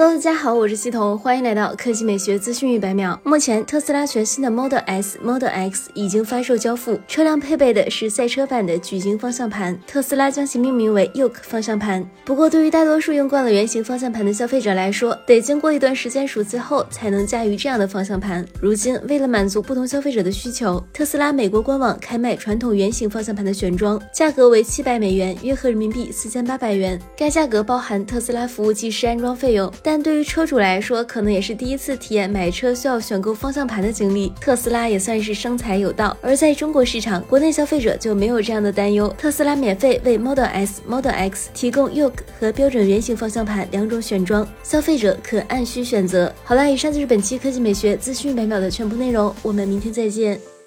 Hello，大家好，我是西彤，欢迎来到科技美学资讯一百秒。目前，特斯拉全新的 Model S、Model X 已经发售交付，车辆配备的是赛车版的矩形方向盘，特斯拉将其命名为 Yoke 方向盘。不过，对于大多数用惯了圆形方向盘的消费者来说，得经过一段时间熟悉后才能驾驭这样的方向盘。如今，为了满足不同消费者的需求，特斯拉美国官网开卖传统圆形方向盘的选装，价格为七百美元，约合人民币四千八百元。该价格包含特斯拉服务技师安装费用。但但对于车主来说，可能也是第一次体验买车需要选购方向盘的经历。特斯拉也算是生财有道。而在中国市场，国内消费者就没有这样的担忧。特斯拉免费为 Model S、Model X 提供 Yoke 和标准圆形方向盘两种选装，消费者可按需选择。好了，以上就是本期科技美学资讯百秒的全部内容，我们明天再见。